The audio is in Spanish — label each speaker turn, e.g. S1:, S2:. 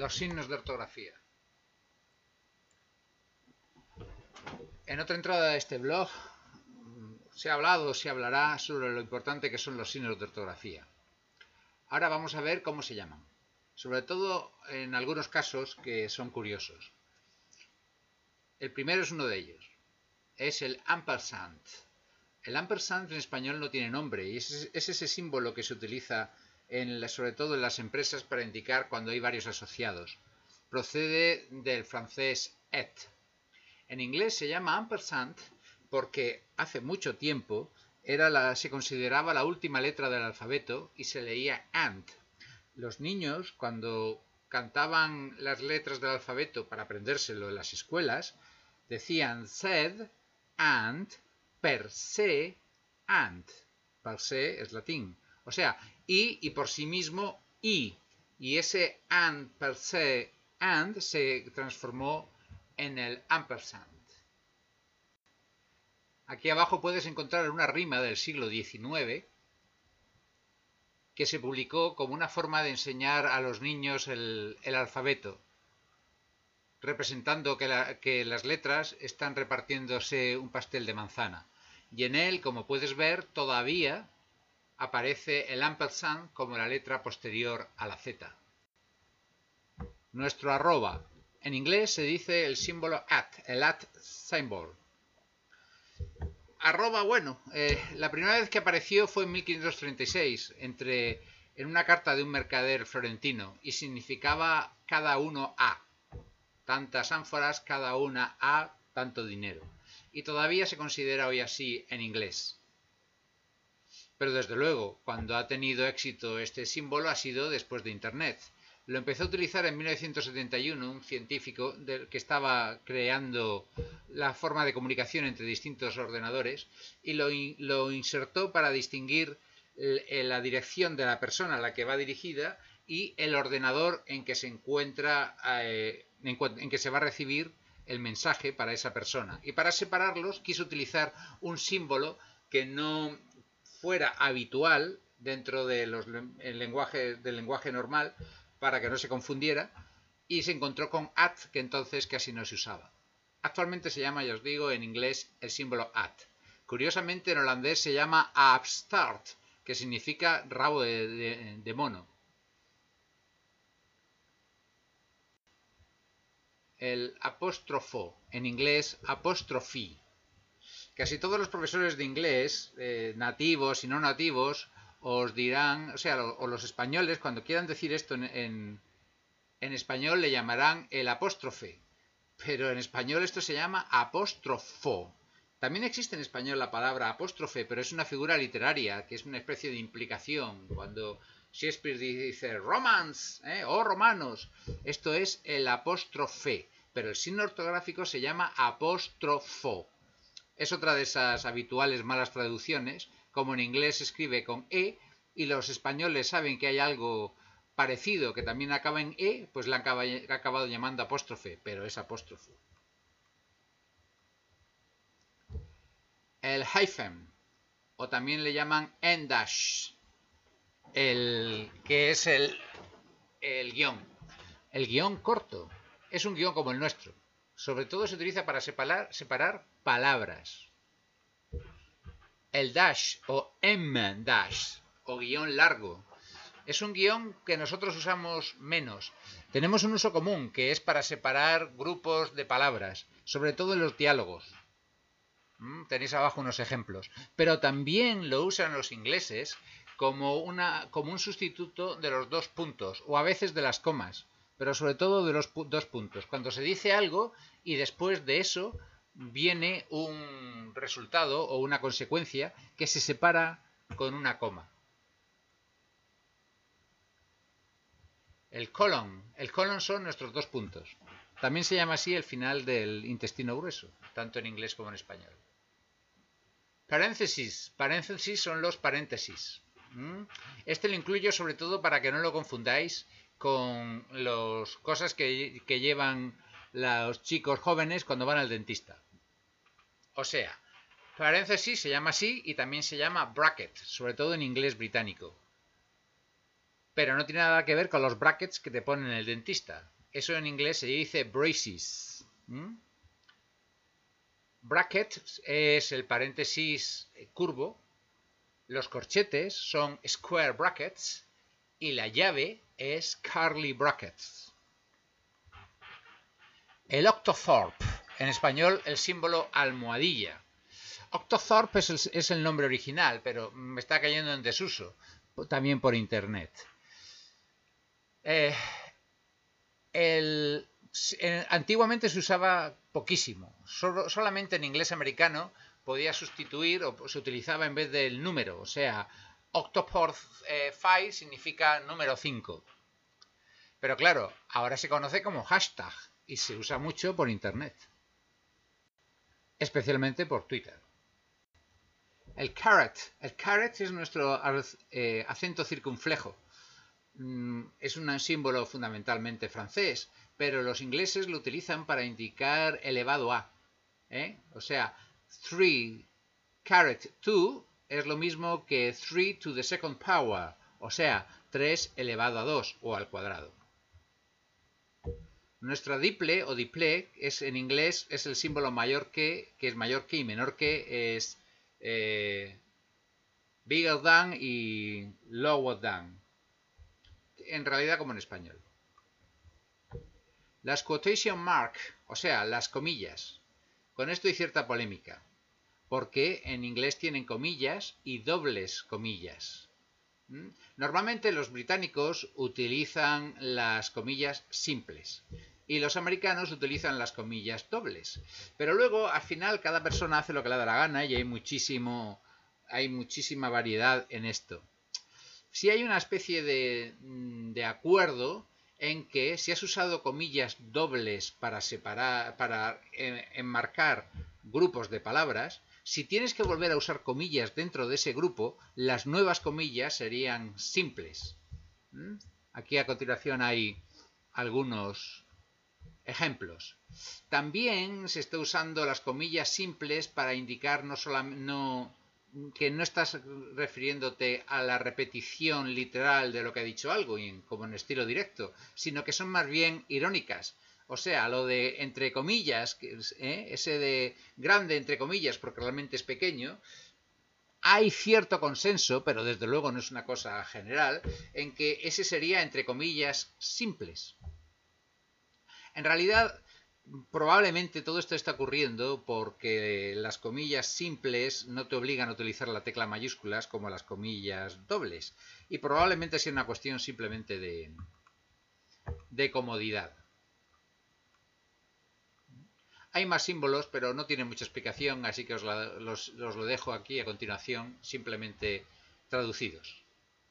S1: los signos de ortografía. En otra entrada de este blog se ha hablado, se hablará sobre lo importante que son los signos de ortografía. Ahora vamos a ver cómo se llaman, sobre todo en algunos casos que son curiosos. El primero es uno de ellos, es el ampersand. El ampersand en español no tiene nombre y es, ese símbolo que se utiliza sobre todo en las empresas para indicar cuando hay varios asociados. Procede del francés et. En inglés se llama ampersand porque hace mucho tiempo era la, se consideraba la última letra del alfabeto y se leía and. Los niños, cuando cantaban las letras del alfabeto para aprendérselo en las escuelas, decían said, and, per se, and. Per se es latín. O sea, y y por sí mismo y. Y ese and per se and se transformó en el ampersand. Aquí abajo puedes encontrar una rima del siglo XIX que se publicó como una forma de enseñar a los niños el, alfabeto, representando que, que las letras están repartiéndose un pastel de manzana. Y en él, como puedes ver, todavía aparece el ampersand como la letra posterior a la Z. Nuestro arroba. En inglés se dice el símbolo at, el at symbol. Arroba, bueno, eh, la primera vez que apareció fue en 1536, entre, en una carta de un mercader florentino, y significaba cada uno a. Tantas ánforas, cada una a tanto dinero. Y todavía se considera hoy así en inglés. Pero desde luego, cuando ha tenido éxito este símbolo ha sido después de Internet. Lo empezó a utilizar en 1971 un científico que estaba creando la forma de comunicación entre distintos ordenadores y lo, insertó para distinguir la dirección de la persona a la que va dirigida y el ordenador en que se encuentra, eh, en que se va a recibir el mensaje para esa persona. Y para separarlos quiso utilizar un símbolo que no fuera habitual dentro de lenguaje, del lenguaje normal para que no se confundiera y se encontró con at que entonces casi no se usaba. Actualmente se llama, ya os digo, en inglés el símbolo at. Curiosamente en holandés se llama upstart, que significa rabo de, mono. El apóstrofo, en inglés apóstrofe, Casi todos los profesores de inglés, eh, nativos y no nativos, os dirán, o sea, o los españoles, cuando quieran decir esto en, español, le llamarán el apóstrofe. Pero en español esto se llama apóstrofo. También existe en español la palabra apóstrofe, pero es una figura literaria, que es una especie de implicación. Cuando Shakespeare dice romance ¿eh? o romanos, esto es el apóstrofe, pero el signo ortográfico se llama apóstrofo. Es otra de esas habituales malas traducciones, como en inglés se escribe con E y los españoles saben que hay algo parecido que también acaba en E, pues la han acabado llamando apóstrofe, pero es apóstrofo. El hyphen, o también le llaman endash, el, que es el, el guion. El guion corto es un guion como el nuestro. Sobre todo se utiliza para separar, palabras. El dash o M dash o guion largo es un guion que nosotros usamos menos. Tenemos un uso común que es para separar grupos de palabras, sobre todo en los diálogos. Mm, tenéis abajo unos ejemplos. Pero también lo usan los ingleses como un sustituto de los dos puntos o a veces de las comas, pero sobre todo de los dos puntos. Cuando se dice algo y después de eso viene un resultado o una consecuencia que se separa con una coma. El colon. El colon son nuestros dos puntos. También se llama así el final del intestino grueso, tanto en inglés como en español. Paréntesis. Paréntesis son los paréntesis. ¿Mm? Este lo incluyo sobre todo para que no lo confundáis con las cosas que, llevan los chicos jóvenes cuando van al dentista. O sea, paréntesis se llama así y también se llama bracket, sobre todo en inglés británico. pero no tiene nada que ver con los brackets que te ponen el dentista. Eso en inglés se dice braces. Bracket es el paréntesis curvo, los corchetes son square brackets y la llave es curly brackets. El octothorpe, en español el símbolo almohadilla. Octothorpe es el, nombre original, pero me está cayendo en desuso, también por internet. Eh, antiguamente se usaba poquísimo, solamente en inglés americano podía sustituir o se utilizaba en vez del número, o sea, Octoport 5 eh, significa número 5. Pero claro, ahora se conoce como hashtag y se usa mucho por Internet, especialmente por Twitter. El caret. El caret es nuestro eh, acento circunflejo. Mm, es un símbolo fundamentalmente francés, pero los ingleses lo utilizan para indicar elevado a. ¿eh? O sea, 3 caret 2 es lo mismo que 3 to the second power, o sea, 3 elevado a 2 o al cuadrado. Nuestra diple o diple es en inglés es el símbolo mayor que, que es mayor que y menor que es eh, bigger than y lower than. En realidad como en español. Las quotation mark, o sea, las comillas. Con esto hay cierta polémica porque en inglés tienen comillas y dobles comillas. ¿Mm? Normalmente los británicos utilizan las comillas simples y los americanos utilizan las comillas dobles. Pero luego, al final, cada persona hace lo que le da la gana y hay muchísimo, hay muchísima variedad en esto. Si hay una especie de, mm, de acuerdo en que si has usado comillas dobles para separar, para eh, enmarcar grupos de palabras, si tienes que volver a usar comillas dentro de ese grupo, las nuevas comillas serían simples. ¿Mm? Aquí a continuación hay algunos ejemplos. También se está usando las comillas simples para indicar no solamente que no estás refiriéndote a la repetición literal de lo que ha dicho algo, como en estilo directo, sino que son más bien irónicas. O sea, lo de entre comillas, ¿eh? ese de grande entre comillas porque realmente es pequeño, hay cierto consenso, pero desde luego no es una cosa general, en que ese sería entre comillas simples. En realidad, probablemente todo esto está ocurriendo porque las comillas simples no te obligan a utilizar la tecla mayúsculas como las comillas dobles. Y probablemente sea una cuestión simplemente de, de comodidad. Hay más símbolos, pero no tiene mucha explicación, así que os, los, lo dejo aquí a continuación, simplemente traducidos.